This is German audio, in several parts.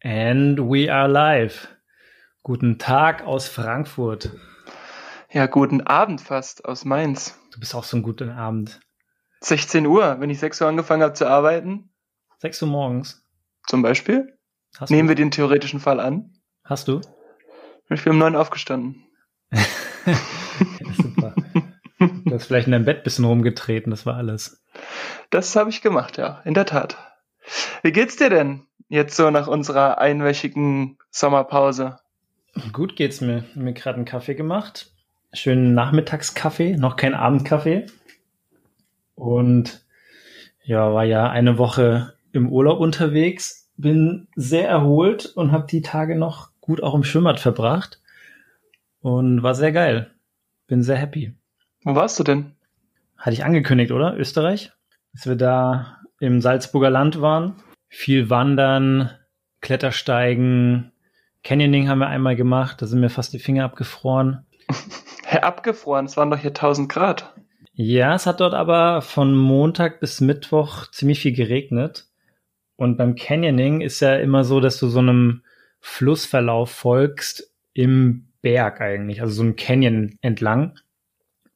And we are live. Guten Tag aus Frankfurt. Ja, guten Abend fast aus Mainz. Du bist auch so ein guten Abend. 16 Uhr, wenn ich 6 Uhr angefangen habe zu arbeiten. 6 Uhr morgens. Zum Beispiel. Hast Nehmen du? wir den theoretischen Fall an. Hast du? Ich bin um 9 aufgestanden. Super. Du hast vielleicht in deinem Bett ein bisschen rumgetreten, das war alles. Das habe ich gemacht, ja, in der Tat. Wie geht's dir denn jetzt so nach unserer einwöchigen Sommerpause? Gut geht's mir. Ich hab mir gerade einen Kaffee gemacht. Schönen Nachmittagskaffee, noch kein Abendkaffee. Und ja, war ja eine Woche im Urlaub unterwegs, bin sehr erholt und habe die Tage noch gut auch im Schwimmbad verbracht und war sehr geil. Bin sehr happy. Wo warst du denn? Hatte ich angekündigt, oder? Österreich? Dass wir da im Salzburger Land waren. Viel Wandern, Klettersteigen, Canyoning haben wir einmal gemacht. Da sind mir fast die Finger abgefroren. Abgefroren, es waren doch hier 1000 Grad. Ja, es hat dort aber von Montag bis Mittwoch ziemlich viel geregnet. Und beim Canyoning ist ja immer so, dass du so einem Flussverlauf folgst im Berg eigentlich, also so einem Canyon entlang.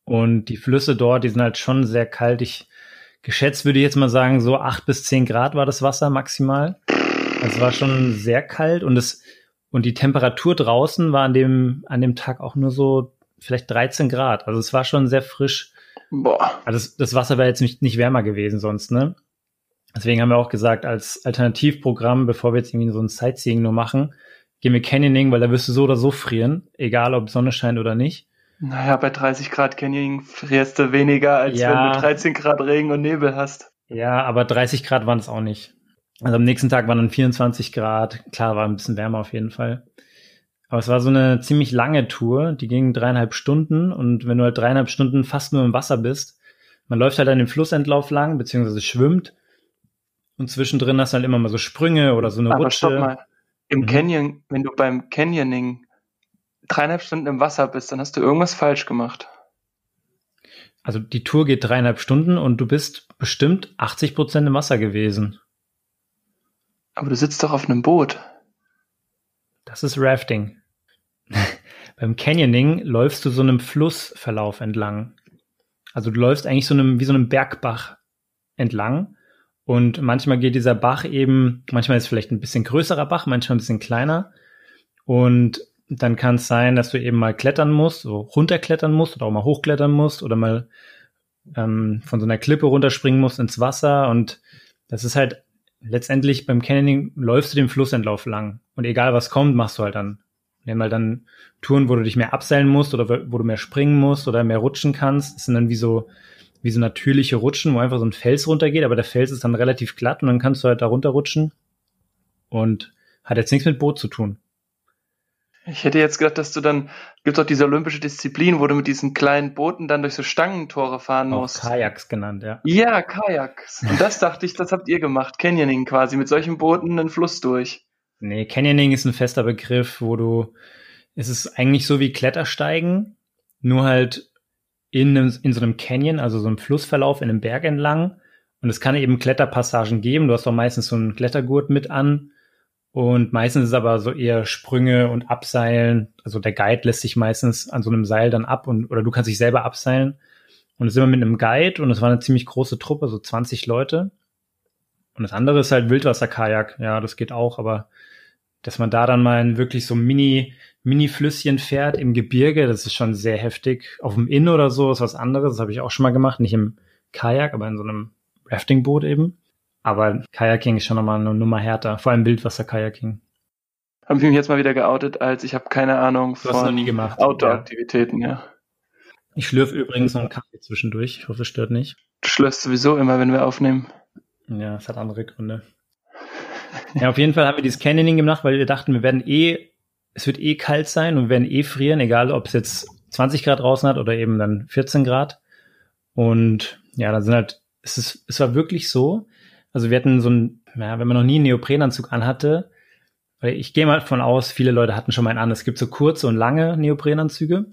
Und die Flüsse dort, die sind halt schon sehr kalt. Ich geschätzt würde ich jetzt mal sagen, so acht bis zehn Grad war das Wasser maximal. Also es war schon sehr kalt und es und die Temperatur draußen war an dem an dem Tag auch nur so vielleicht 13 Grad. Also es war schon sehr frisch. Boah. Also das, das Wasser wäre jetzt nicht, nicht wärmer gewesen sonst, ne? Deswegen haben wir auch gesagt, als Alternativprogramm, bevor wir jetzt irgendwie so ein Sightseeing nur machen, gehen wir Canyoning, weil da wirst du so oder so frieren, egal ob Sonne scheint oder nicht. Naja, bei 30 Grad Canyoning frierst du weniger, als Ja. wenn du 13 Grad Regen und Nebel hast. Ja, aber 30 Grad waren es auch nicht. Also am nächsten Tag waren dann 24 Grad. Klar, war ein bisschen wärmer auf jeden Fall. Aber es war so eine ziemlich lange Tour. Die ging dreieinhalb Stunden. Und wenn du halt dreieinhalb Stunden fast nur im Wasser bist, man läuft halt an dem Flussentlauf lang, beziehungsweise schwimmt. Und zwischendrin hast du halt immer mal so Sprünge oder so eine Aber Rutsche. stopp mal. Im Mhm. Canyon, wenn du beim Canyoning dreieinhalb Stunden im Wasser bist, dann hast du irgendwas falsch gemacht. Also die Tour geht dreieinhalb Stunden und du bist bestimmt 80 Prozent im Wasser gewesen. Aber du sitzt doch auf einem Boot. Das ist Rafting. Beim Canyoning läufst du so einem Flussverlauf entlang. Also du läufst eigentlich so einem, wie so einem Bergbach entlang. Und manchmal geht dieser Bach eben, manchmal ist es vielleicht ein bisschen größerer Bach, manchmal ein bisschen kleiner. Und dann kann es sein, dass du eben mal klettern musst, so runterklettern musst oder auch mal hochklettern musst oder mal ähm, von so einer Klippe runterspringen musst ins Wasser. Und das ist halt letztendlich beim Canyoning läufst du den Flussentlauf lang. Und egal was kommt, machst du halt dann. Nehmen halt dann Touren, wo du dich mehr abseilen musst oder wo du mehr springen musst oder mehr rutschen kannst. Das sind dann wie so, wie so natürliche Rutschen, wo einfach so ein Fels runtergeht, aber der Fels ist dann relativ glatt und dann kannst du halt da runterrutschen. Und hat jetzt nichts mit Boot zu tun. Ich hätte jetzt gedacht, dass du dann, gibt doch diese olympische Disziplin, wo du mit diesen kleinen Booten dann durch so Stangentore fahren Auch musst. Kajaks genannt, ja. Ja, Kajaks. Und das dachte ich, das habt ihr gemacht. Canyoning quasi, mit solchen Booten einen Fluss durch. Nee, Canyoning ist ein fester Begriff, wo du, es ist eigentlich so wie Klettersteigen, nur halt in, einem, in so einem Canyon, also so einem Flussverlauf in einem Berg entlang. Und es kann eben Kletterpassagen geben. Du hast doch meistens so einen Klettergurt mit an. Und meistens ist es aber so eher Sprünge und Abseilen. Also der Guide lässt sich meistens an so einem Seil dann ab und, oder du kannst dich selber abseilen. Und es ist immer mit einem Guide und es war eine ziemlich große Truppe, so 20 Leute. Und das andere ist halt Wildwasserkajak. Ja, das geht auch, aber dass man da dann mal in wirklich so Mini, Mini-Flüsschen fährt im Gebirge, das ist schon sehr heftig. Auf dem Inn oder so ist was anderes, das habe ich auch schon mal gemacht, nicht im Kajak, aber in so einem Raftingboot eben. Aber Kajaking ist schon nochmal eine Nummer härter, vor allem Wildwasser-Kajaking. Habe ich mich jetzt mal wieder geoutet, als ich habe keine Ahnung von. Outdoor-Aktivitäten, ja. Ich schlürfe übrigens noch einen Kaffee zwischendurch, ich hoffe, es stört nicht. Du schlürfst sowieso immer, wenn wir aufnehmen. Ja, es hat andere Gründe. Ja, auf jeden Fall haben wir dieses Canyoning gemacht, weil wir dachten, wir werden eh, es wird eh kalt sein und wir werden eh frieren, egal ob es jetzt 20 Grad draußen hat oder eben dann 14 Grad. Und ja, dann sind halt, es ist, es war wirklich so. Also wir hatten so ein, ja, wenn man noch nie einen Neoprenanzug anhatte, weil ich gehe mal von aus, viele Leute hatten schon mal einen an. Es gibt so kurze und lange Neoprenanzüge.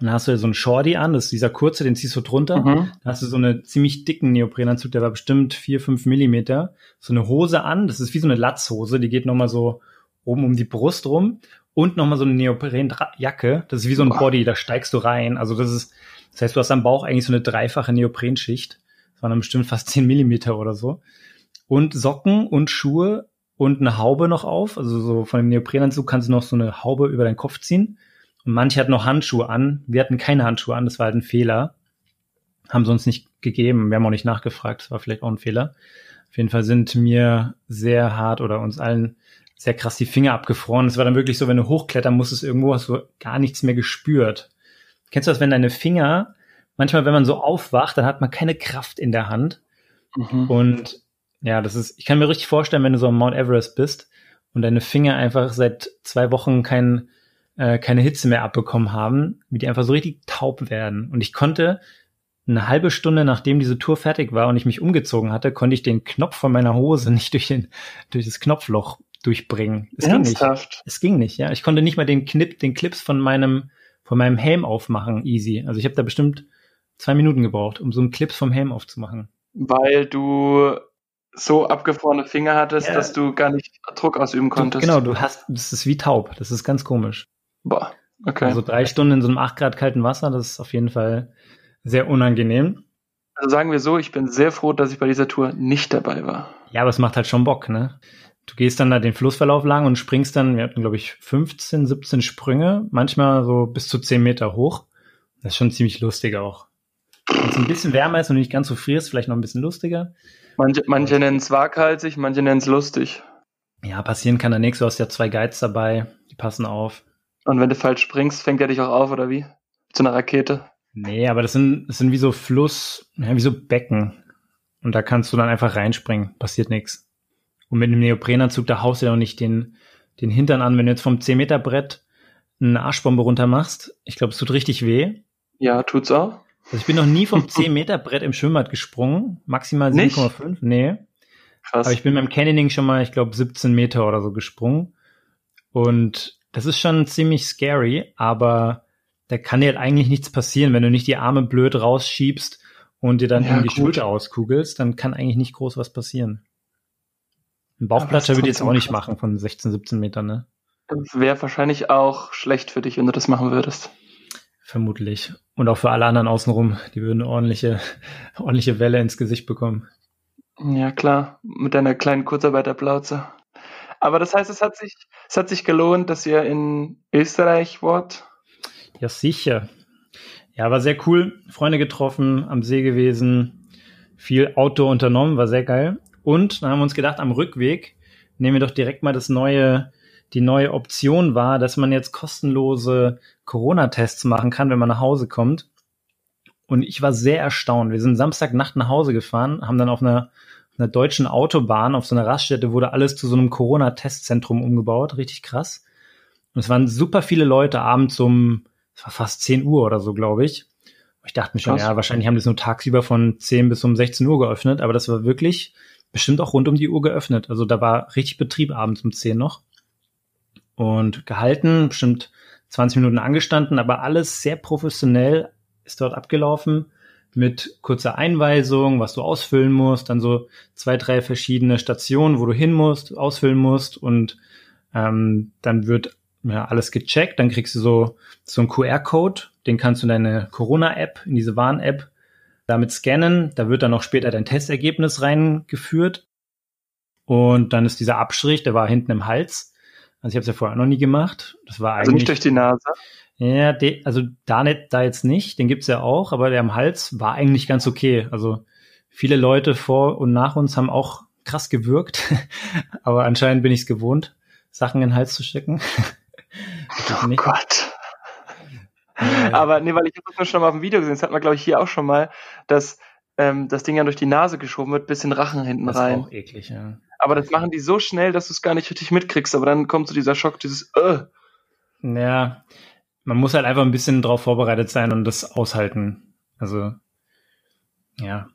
Und dann hast du so einen Shorty an, das ist dieser kurze, den ziehst du drunter. Mhm. Dann hast du so einen ziemlich dicken Neoprenanzug, der war bestimmt vier, fünf Millimeter. So eine Hose an, das ist wie so eine Latzhose, die geht nochmal so oben um die Brust rum. Und nochmal so eine Neoprenjacke, das ist wie so ein Body, da steigst du rein. Also das ist, das heißt, du hast am Bauch eigentlich so eine dreifache Neoprenschicht. Das waren dann bestimmt fast zehn Millimeter oder so. Und Socken und Schuhe und eine Haube noch auf. Also so von dem Neoprenanzug kannst du noch so eine Haube über deinen Kopf ziehen. Und manche hatten noch Handschuhe an. Wir hatten keine Handschuhe an, das war halt ein Fehler. Haben sie uns nicht gegeben. Wir haben auch nicht nachgefragt, das war vielleicht auch ein Fehler. Auf jeden Fall sind mir sehr hart oder uns allen sehr krass die Finger abgefroren. Es war dann wirklich so, wenn du hochklettern musstest irgendwo, hast du gar nichts mehr gespürt. Kennst du das, wenn deine Finger, manchmal, wenn man so aufwacht, dann hat man keine Kraft in der Hand. Mhm. Und ja, das ist, ich kann mir richtig vorstellen, wenn du so am Mount Everest bist und deine Finger einfach seit zwei Wochen kein, äh, keine Hitze mehr abbekommen haben, wie die einfach so richtig taub werden. Und ich konnte eine halbe Stunde, nachdem diese Tour fertig war und ich mich umgezogen hatte, konnte ich den Knopf von meiner Hose nicht durch, den, durch das Knopfloch durchbringen. Es Ernsthaft? ging nicht. Es ging nicht, ja. Ich konnte nicht mal den Knip, den Clips von meinem, von meinem Helm aufmachen, easy. Also ich habe da bestimmt zwei Minuten gebraucht, um so einen Clips vom Helm aufzumachen. Weil du so abgefrorene Finger hattest, ja. dass du gar nicht Druck ausüben konntest. Du, genau, du hast, das ist wie taub. Das ist ganz komisch. Boah, okay. Also drei Stunden in so einem acht Grad kalten Wasser, das ist auf jeden Fall sehr unangenehm. Also sagen wir so, ich bin sehr froh, dass ich bei dieser Tour nicht dabei war. Ja, aber es macht halt schon Bock, ne? Du gehst dann da den Flussverlauf lang und springst dann, wir hatten glaube ich 15, 17 Sprünge, manchmal so bis zu 10 Meter hoch. Das ist schon ziemlich lustig auch. Wenn es ein bisschen wärmer ist und nicht ganz so frierst, vielleicht noch ein bisschen lustiger. Manche, manche nennen es waghalsig, manche nennen es lustig. Ja, passieren kann da nichts. Du hast ja zwei Guides dabei, die passen auf. Und wenn du falsch springst, fängt er dich auch auf, oder wie? Zu einer Rakete? Nee, aber das sind, das sind wie so Fluss, ja, wie so Becken. Und da kannst du dann einfach reinspringen, passiert nichts. Und mit einem Neoprenanzug, da haust du ja auch nicht den, den Hintern an, wenn du jetzt vom 10-Meter-Brett eine Arschbombe runter machst. Ich glaube, es tut richtig weh. Ja, tut's auch. Also ich bin noch nie vom 10-Meter-Brett im Schwimmbad gesprungen. Maximal 7,5. Nee. Krass. Aber ich bin beim Canyoning schon mal, ich glaube, 17 Meter oder so gesprungen. Und das ist schon ziemlich scary, aber da kann dir halt eigentlich nichts passieren, wenn du nicht die Arme blöd rausschiebst und dir dann ja, die Schulter auskugelst, dann kann eigentlich nicht groß was passieren. Ein Bauchplatscher würde ich jetzt auch nicht machen von 16, 17 Metern, ne? Wäre wahrscheinlich auch schlecht für dich, wenn du das machen würdest. Vermutlich. Und auch für alle anderen außenrum, die würden ordentliche, ordentliche Welle ins Gesicht bekommen. Ja, klar, mit deiner kleinen Kurzarbeiterplauze. Aber das heißt, es hat sich, es hat sich gelohnt, dass ihr in Österreich wart? Ja, sicher. Ja, war sehr cool. Freunde getroffen, am See gewesen, viel Outdoor unternommen, war sehr geil. Und dann haben wir uns gedacht, am Rückweg nehmen wir doch direkt mal das neue die neue Option war, dass man jetzt kostenlose Corona-Tests machen kann, wenn man nach Hause kommt. Und ich war sehr erstaunt. Wir sind Samstagnacht nach Hause gefahren, haben dann auf einer, auf einer deutschen Autobahn, auf so einer Raststätte, wurde alles zu so einem Corona-Testzentrum umgebaut. Richtig krass. Und es waren super viele Leute abends um, es war fast 10 Uhr oder so, glaube ich. Ich dachte mir schon, krass. ja, wahrscheinlich haben die es nur tagsüber von 10 bis um 16 Uhr geöffnet, aber das war wirklich bestimmt auch rund um die Uhr geöffnet. Also da war richtig Betrieb abends um 10 noch und gehalten, bestimmt 20 Minuten angestanden, aber alles sehr professionell ist dort abgelaufen mit kurzer Einweisung, was du ausfüllen musst, dann so zwei, drei verschiedene Stationen, wo du hin musst, ausfüllen musst und ähm, dann wird ja, alles gecheckt, dann kriegst du so, so einen QR-Code, den kannst du in deine Corona-App, in diese Warn-App damit scannen, da wird dann auch später dein Testergebnis reingeführt. Und dann ist dieser Abstrich, der war hinten im Hals also ich habe es ja vorher noch nie gemacht. Das war also nicht durch die Nase. Ja, de, also da nicht, da jetzt nicht. Den gibt's ja auch, aber der am Hals war eigentlich ganz okay. Also viele Leute vor und nach uns haben auch krass gewirkt, aber anscheinend bin ich es gewohnt, Sachen in den Hals zu stecken. oh Gott. Aber nee, weil ich habe das schon mal auf dem Video gesehen, das hat man glaube ich hier auch schon mal, dass ähm, das Ding ja durch die Nase geschoben wird, bis in den Rachen hinten das rein. Ist auch eklig, ja. Aber das machen die so schnell, dass du es gar nicht richtig mitkriegst. Aber dann kommt so dieser Schock, dieses äh. Ja, man muss halt einfach ein bisschen drauf vorbereitet sein und das aushalten. Also, ja.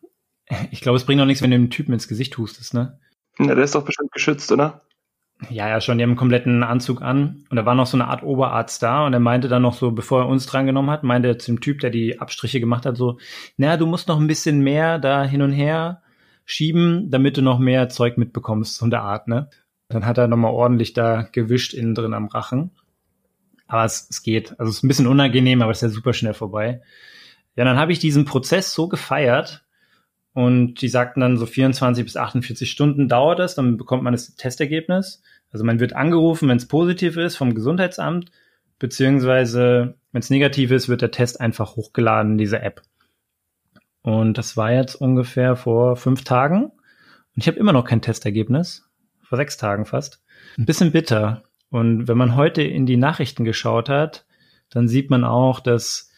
Ich glaube, es bringt auch nichts, wenn du dem Typen ins Gesicht hustest, ne? Ja, der ist doch bestimmt geschützt, oder? Ja, ja, schon. Die haben einen kompletten Anzug an. Und da war noch so eine Art Oberarzt da. Und er meinte dann noch so, bevor er uns drangenommen hat, meinte er zum Typ, der die Abstriche gemacht hat, so, na, du musst noch ein bisschen mehr da hin und her schieben, damit du noch mehr Zeug mitbekommst, so der Art, ne? Dann hat er nochmal ordentlich da gewischt innen drin am Rachen. Aber es, es geht. Also es ist ein bisschen unangenehm, aber es ist ja super schnell vorbei. Ja, dann habe ich diesen Prozess so gefeiert und die sagten dann so 24 bis 48 Stunden dauert es, dann bekommt man das Testergebnis. Also man wird angerufen, wenn es positiv ist vom Gesundheitsamt, beziehungsweise wenn es negativ ist, wird der Test einfach hochgeladen in diese App. Und das war jetzt ungefähr vor fünf Tagen. Und ich habe immer noch kein Testergebnis. Vor sechs Tagen fast. Ein bisschen bitter. Und wenn man heute in die Nachrichten geschaut hat, dann sieht man auch, dass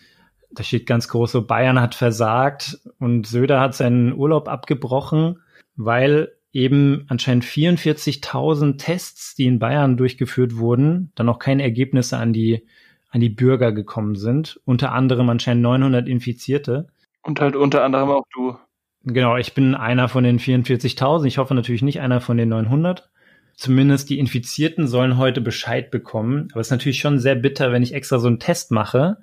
da steht ganz groß so, Bayern hat versagt und Söder hat seinen Urlaub abgebrochen, weil eben anscheinend 44.000 Tests, die in Bayern durchgeführt wurden, dann noch keine Ergebnisse an die, an die Bürger gekommen sind. Unter anderem anscheinend 900 Infizierte. Und halt unter anderem auch du. Genau, ich bin einer von den 44.000. Ich hoffe natürlich nicht einer von den 900. Zumindest die Infizierten sollen heute Bescheid bekommen. Aber es ist natürlich schon sehr bitter, wenn ich extra so einen Test mache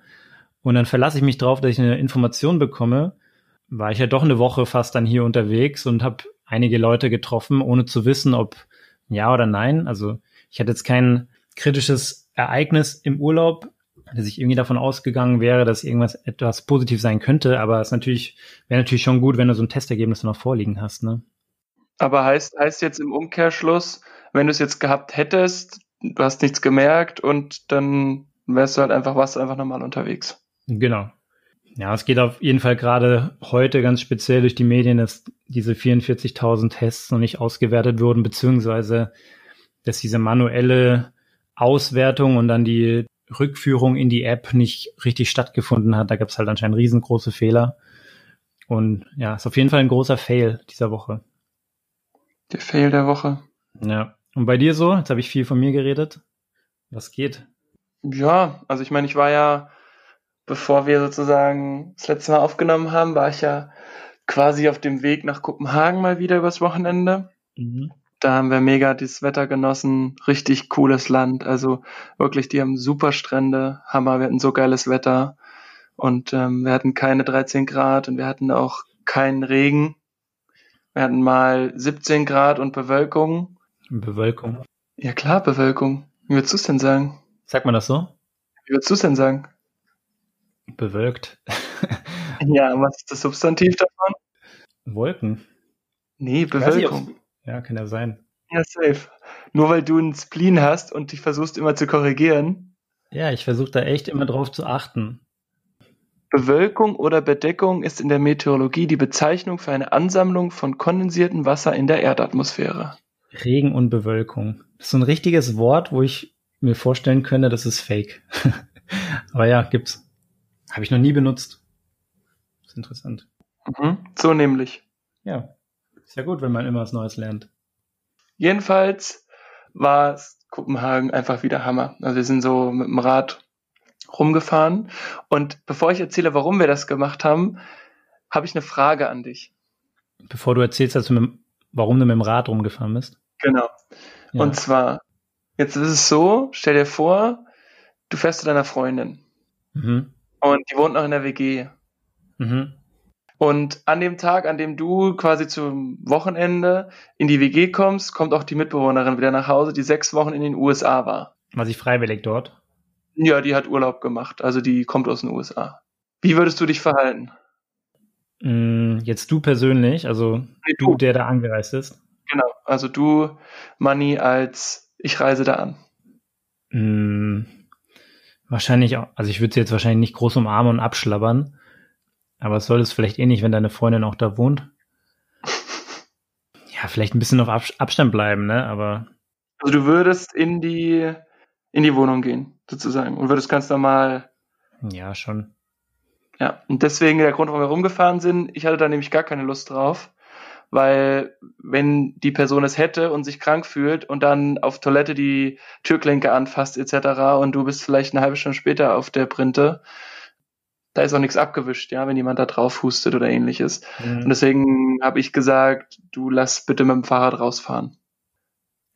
und dann verlasse ich mich drauf, dass ich eine Information bekomme. War ich ja doch eine Woche fast dann hier unterwegs und habe einige Leute getroffen, ohne zu wissen, ob ja oder nein. Also ich hatte jetzt kein kritisches Ereignis im Urlaub, dass ich irgendwie davon ausgegangen wäre, dass irgendwas etwas positiv sein könnte, aber es natürlich wäre natürlich schon gut, wenn du so ein Testergebnis noch vorliegen hast, ne? Aber heißt heißt jetzt im Umkehrschluss, wenn du es jetzt gehabt hättest, du hast nichts gemerkt und dann wärst du halt einfach was einfach normal unterwegs. Genau. Ja, es geht auf jeden Fall gerade heute ganz speziell durch die Medien, dass diese 44.000 Tests noch nicht ausgewertet wurden, beziehungsweise dass diese manuelle Auswertung und dann die Rückführung in die App nicht richtig stattgefunden hat. Da gab es halt anscheinend riesengroße Fehler. Und ja, ist auf jeden Fall ein großer Fail dieser Woche. Der Fail der Woche. Ja. Und bei dir so? Jetzt habe ich viel von mir geredet. Was geht? Ja, also ich meine, ich war ja bevor wir sozusagen das letzte Mal aufgenommen haben, war ich ja quasi auf dem Weg nach Kopenhagen mal wieder übers Wochenende. Mhm. Da haben wir mega das Wetter genossen, richtig cooles Land. Also wirklich, die haben super Strände, Hammer, wir hatten so geiles Wetter und ähm, wir hatten keine 13 Grad und wir hatten auch keinen Regen. Wir hatten mal 17 Grad und Bewölkung. Bewölkung? Ja klar, Bewölkung. Wie würdest du es denn sagen? Sagt man das so? Wie würdest du es denn sagen? Bewölkt. ja, was ist das Substantiv davon? Wolken. Nee, Bewölkung. Ja, kann ja sein. Ja, safe. Nur weil du einen Spleen hast und dich versuchst immer zu korrigieren. Ja, ich versuche da echt immer drauf zu achten. Bewölkung oder Bedeckung ist in der Meteorologie die Bezeichnung für eine Ansammlung von kondensiertem Wasser in der Erdatmosphäre. Regen und Bewölkung. Das ist so ein richtiges Wort, wo ich mir vorstellen könnte, das ist fake. Aber ja, gibt's. Habe ich noch nie benutzt. ist interessant. Mhm, so nämlich. Ja. Ist ja gut, wenn man immer was Neues lernt. Jedenfalls war Kopenhagen einfach wieder Hammer. Also wir sind so mit dem Rad rumgefahren. Und bevor ich erzähle, warum wir das gemacht haben, habe ich eine Frage an dich. Bevor du erzählst, dass du mit, warum du mit dem Rad rumgefahren bist? Genau. Ja. Und zwar, jetzt ist es so, stell dir vor, du fährst zu deiner Freundin. Mhm. Und die wohnt noch in der WG. Mhm. Und an dem Tag, an dem du quasi zum Wochenende in die WG kommst, kommt auch die Mitbewohnerin wieder nach Hause, die sechs Wochen in den USA war. War sie freiwillig dort? Ja, die hat Urlaub gemacht. Also die kommt aus den USA. Wie würdest du dich verhalten? Mm, jetzt du persönlich, also nee, du, der da angereist ist. Genau, also du, Manni, als ich reise da an. Mm, Wahrscheinlich auch, also ich würde sie jetzt wahrscheinlich nicht groß umarmen und abschlabbern, aber es soll es vielleicht eh nicht, wenn deine Freundin auch da wohnt. Ja, vielleicht ein bisschen auf Abstand bleiben, ne, aber. Also du würdest in die, in die Wohnung gehen, sozusagen, und würdest ganz normal. Ja, schon. Ja, und deswegen der Grund, warum wir rumgefahren sind, ich hatte da nämlich gar keine Lust drauf weil wenn die Person es hätte und sich krank fühlt und dann auf Toilette die Türklinke anfasst etc. und du bist vielleicht eine halbe Stunde später auf der Printe, da ist auch nichts abgewischt, ja, wenn jemand da drauf hustet oder ähnliches. Mhm. Und deswegen habe ich gesagt, du lass bitte mit dem Fahrrad rausfahren.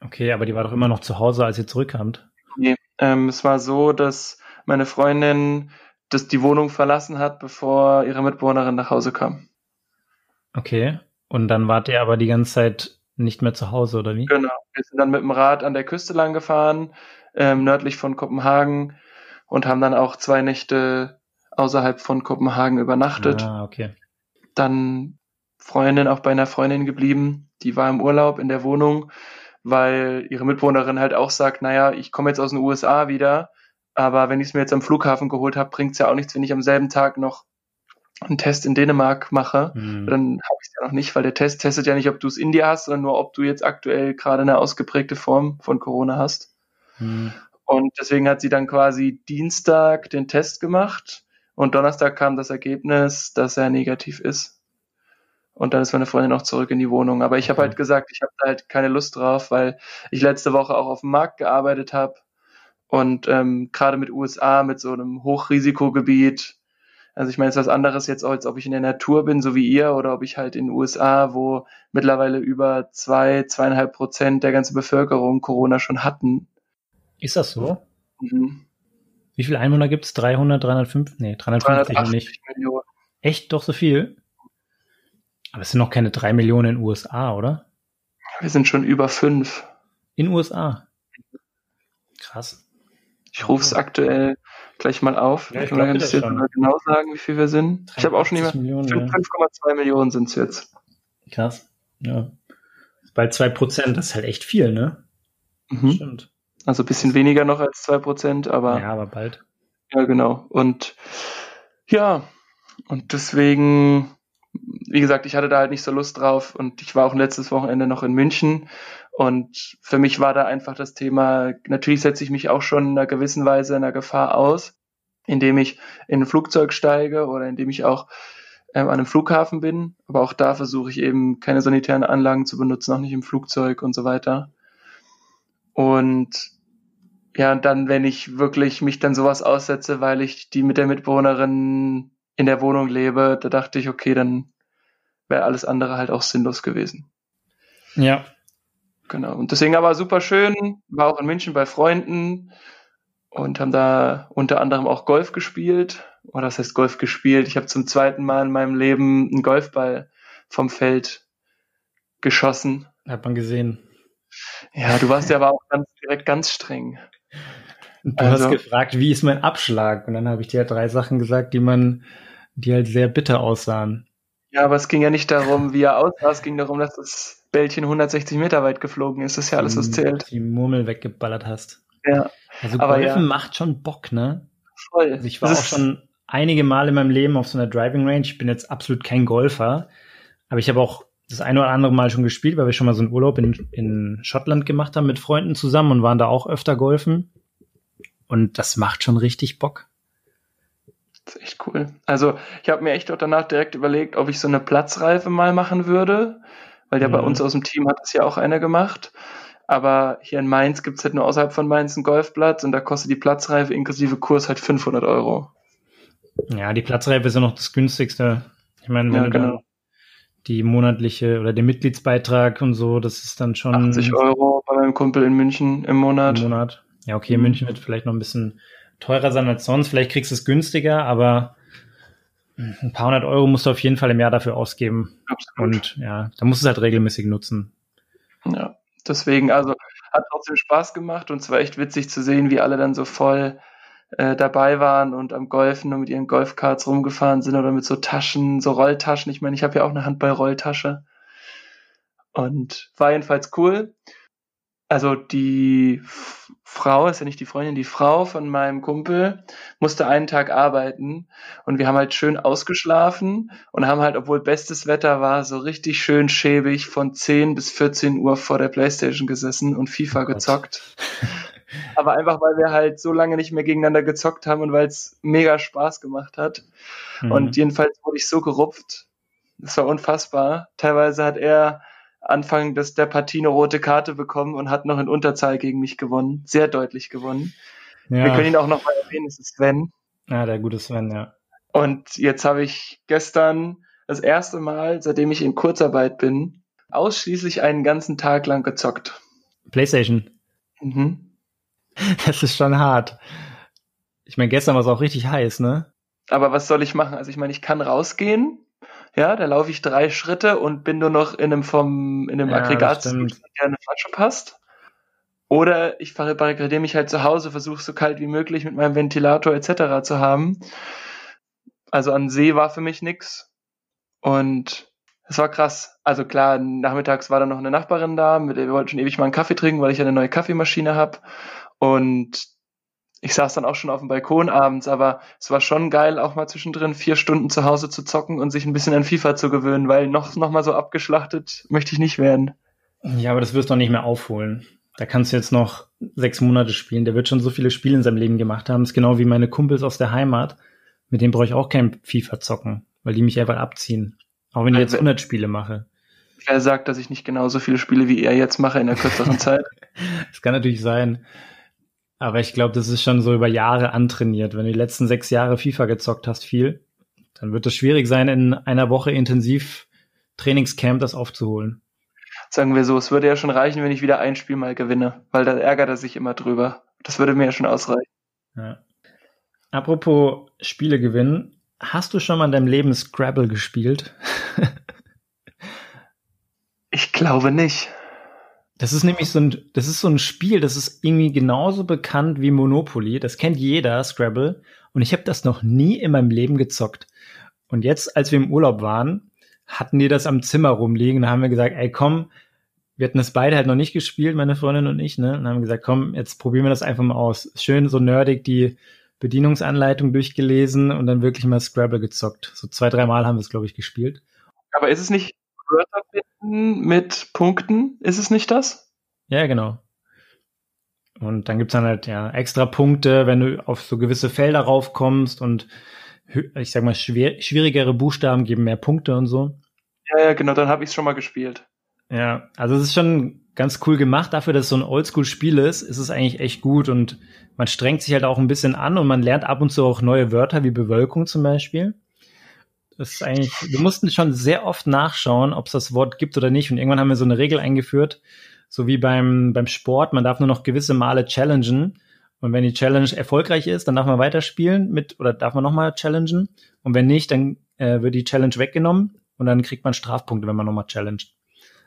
Okay, aber die war doch immer noch zu Hause, als ihr zurückkamt. Nee, ähm, es war so, dass meine Freundin das die Wohnung verlassen hat, bevor ihre Mitbewohnerin nach Hause kam. Okay. Und dann wart ihr aber die ganze Zeit nicht mehr zu Hause, oder wie? Genau. Wir sind dann mit dem Rad an der Küste lang gefahren, ähm, nördlich von Kopenhagen und haben dann auch zwei Nächte außerhalb von Kopenhagen übernachtet. Ah, okay. Dann Freundin auch bei einer Freundin geblieben, die war im Urlaub in der Wohnung, weil ihre Mitbewohnerin halt auch sagt, naja, ich komme jetzt aus den USA wieder, aber wenn ich es mir jetzt am Flughafen geholt habe, bringt es ja auch nichts, wenn ich am selben Tag noch einen Test in Dänemark mache, mhm. dann habe ich es ja noch nicht, weil der Test testet ja nicht, ob du es in dir hast, sondern nur, ob du jetzt aktuell gerade eine ausgeprägte Form von Corona hast. Mhm. Und deswegen hat sie dann quasi Dienstag den Test gemacht und Donnerstag kam das Ergebnis, dass er negativ ist. Und dann ist meine Freundin auch zurück in die Wohnung. Aber ich habe halt gesagt, ich habe da halt keine Lust drauf, weil ich letzte Woche auch auf dem Markt gearbeitet habe und ähm, gerade mit USA, mit so einem Hochrisikogebiet. Also ich meine, es ist was anderes jetzt, als ob ich in der Natur bin, so wie ihr, oder ob ich halt in den USA, wo mittlerweile über zwei, zweieinhalb Prozent der ganzen Bevölkerung Corona schon hatten. Ist das so? Mhm. Wie viele Einwohner gibt's? 300, 305? Nee, 350 nicht. Millionen. Echt doch so viel? Aber es sind noch keine drei Millionen in den USA, oder? Wir sind schon über fünf. In USA? Krass. Ich rufe es aktuell gleich mal auf. Ja, ich kann mal genau sagen, wie viel wir sind. Ich habe auch schon jemand. 5,2 Millionen sind es jetzt. Krass. Ja. Bald 2 Prozent, das ist halt echt viel, ne? Mhm. Stimmt. Also ein bisschen weniger noch als 2 Prozent, aber. Ja, aber bald. Ja, genau. Und ja, und deswegen, wie gesagt, ich hatte da halt nicht so Lust drauf und ich war auch letztes Wochenende noch in München und für mich war da einfach das Thema, natürlich setze ich mich auch schon in einer gewissen Weise in einer Gefahr aus, indem ich in ein Flugzeug steige oder indem ich auch ähm, an einem Flughafen bin. Aber auch da versuche ich eben keine sanitären Anlagen zu benutzen, auch nicht im Flugzeug und so weiter. Und ja, und dann, wenn ich wirklich mich dann sowas aussetze, weil ich die mit der Mitbewohnerin in der Wohnung lebe, da dachte ich, okay, dann wäre alles andere halt auch sinnlos gewesen. Ja, Genau. Und deswegen aber super schön, war auch in München bei Freunden und haben da unter anderem auch Golf gespielt. Oder das heißt Golf gespielt? Ich habe zum zweiten Mal in meinem Leben einen Golfball vom Feld geschossen. Hat man gesehen. Ja, du warst ja aber auch ganz, direkt ganz streng. Du also, hast gefragt, wie ist mein Abschlag? Und dann habe ich dir drei Sachen gesagt, die man, die halt sehr bitter aussahen. Ja, aber es ging ja nicht darum, wie er aussah, es ging darum, dass das Bällchen 160 Meter weit geflogen ist. Das ist ja alles, was zählt. Die Murmel weggeballert hast. Ja. Also aber Golfen ja. macht schon Bock, ne? Voll. Also ich war das auch schon einige Mal in meinem Leben auf so einer Driving Range. Ich bin jetzt absolut kein Golfer, aber ich habe auch das eine oder andere Mal schon gespielt, weil wir schon mal so einen Urlaub in, in Schottland gemacht haben mit Freunden zusammen und waren da auch öfter golfen. Und das macht schon richtig Bock. Das ist echt cool. Also ich habe mir echt auch danach direkt überlegt, ob ich so eine Platzreife mal machen würde weil ja mhm. bei uns aus dem Team hat es ja auch einer gemacht. Aber hier in Mainz gibt es halt nur außerhalb von Mainz einen Golfplatz und da kostet die Platzreife inklusive Kurs halt 500 Euro. Ja, die Platzreife ist ja noch das günstigste. Ich meine, wenn ja, du genau. Die monatliche oder den Mitgliedsbeitrag und so, das ist dann schon 80 Euro bei meinem Kumpel in München im Monat. Im Monat. Ja, okay, mhm. München wird vielleicht noch ein bisschen teurer sein als sonst. Vielleicht kriegst du es günstiger, aber ein paar hundert Euro musst du auf jeden Fall im Jahr dafür ausgeben. Absolut. Und ja, da musst du es halt regelmäßig nutzen. Ja, deswegen, also hat trotzdem Spaß gemacht und es war echt witzig zu sehen, wie alle dann so voll äh, dabei waren und am Golfen und mit ihren Golfkarts rumgefahren sind oder mit so Taschen, so Rolltaschen. Ich meine, ich habe ja auch eine Handball-Rolltasche. Und war jedenfalls cool also die Frau, ist ja nicht die Freundin, die Frau von meinem Kumpel musste einen Tag arbeiten und wir haben halt schön ausgeschlafen und haben halt, obwohl bestes Wetter war, so richtig schön schäbig von 10 bis 14 Uhr vor der Playstation gesessen und FIFA oh gezockt. Aber einfach, weil wir halt so lange nicht mehr gegeneinander gezockt haben und weil es mega Spaß gemacht hat. Mhm. Und jedenfalls wurde ich so gerupft. Das war unfassbar. Teilweise hat er Anfang des, der Partie eine rote Karte bekommen und hat noch in Unterzahl gegen mich gewonnen. Sehr deutlich gewonnen. Ja. Wir können ihn auch noch mal erwähnen, es ist Sven. Ja, der gute Sven, ja. Und jetzt habe ich gestern das erste Mal, seitdem ich in Kurzarbeit bin, ausschließlich einen ganzen Tag lang gezockt. PlayStation. Mhm. Das ist schon hart. Ich meine, gestern war es auch richtig heiß, ne? Aber was soll ich machen? Also ich meine, ich kann rausgehen, ja, da laufe ich drei Schritte und bin nur noch in einem vom in einem ja, Aggregat, der eine Flasche passt. Oder ich barrikadiere mich halt zu Hause, versuche so kalt wie möglich mit meinem Ventilator etc. zu haben. Also an See war für mich nix. Und es war krass. Also klar, nachmittags war da noch eine Nachbarin da, mit der wir wollten schon ewig mal einen Kaffee trinken, weil ich eine neue Kaffeemaschine habe. Und ich saß dann auch schon auf dem Balkon abends, aber es war schon geil, auch mal zwischendrin vier Stunden zu Hause zu zocken und sich ein bisschen an FIFA zu gewöhnen, weil noch, noch mal so abgeschlachtet möchte ich nicht werden. Ja, aber das wirst du auch nicht mehr aufholen. Da kannst du jetzt noch sechs Monate spielen. Der wird schon so viele Spiele in seinem Leben gemacht haben. Das ist genau wie meine Kumpels aus der Heimat. Mit denen brauche ich auch kein FIFA zocken, weil die mich einfach abziehen. Auch wenn ich jetzt 100 Spiele mache. Wer sagt, dass ich nicht genauso viele Spiele wie er jetzt mache in der kürzeren Zeit? Das kann natürlich sein. Aber ich glaube, das ist schon so über Jahre antrainiert. Wenn du die letzten sechs Jahre FIFA gezockt hast, viel, dann wird es schwierig sein, in einer Woche intensiv Trainingscamp das aufzuholen. Sagen wir so, es würde ja schon reichen, wenn ich wieder ein Spiel mal gewinne, weil da ärgert er sich immer drüber. Das würde mir ja schon ausreichen. Ja. Apropos Spiele gewinnen, hast du schon mal in deinem Leben Scrabble gespielt? ich glaube nicht. Das ist nämlich so ein, das ist so ein Spiel, das ist irgendwie genauso bekannt wie Monopoly. Das kennt jeder, Scrabble. Und ich habe das noch nie in meinem Leben gezockt. Und jetzt, als wir im Urlaub waren, hatten die das am Zimmer rumliegen. Da haben wir gesagt, ey, komm, wir hatten das beide halt noch nicht gespielt, meine Freundin und ich, ne? Und haben gesagt, komm, jetzt probieren wir das einfach mal aus. Schön so nerdig die Bedienungsanleitung durchgelesen und dann wirklich mal Scrabble gezockt. So zwei, dreimal haben wir es, glaube ich, gespielt. Aber ist es nicht Wörter finden mit Punkten. Ist es nicht das? Ja, genau. Und dann gibt's dann halt ja extra Punkte, wenn du auf so gewisse Felder raufkommst und ich sag mal, schwer, schwierigere Buchstaben geben mehr Punkte und so. Ja, ja, genau, dann habe ich schon mal gespielt. Ja, also es ist schon ganz cool gemacht. Dafür, dass es so ein Oldschool-Spiel ist, ist es eigentlich echt gut und man strengt sich halt auch ein bisschen an und man lernt ab und zu auch neue Wörter wie Bewölkung zum Beispiel. Das ist eigentlich, wir mussten schon sehr oft nachschauen, ob es das Wort gibt oder nicht. Und irgendwann haben wir so eine Regel eingeführt, so wie beim, beim Sport, man darf nur noch gewisse Male challengen. Und wenn die Challenge erfolgreich ist, dann darf man weiterspielen mit, oder darf man nochmal challengen. Und wenn nicht, dann äh, wird die Challenge weggenommen und dann kriegt man Strafpunkte, wenn man nochmal challenged.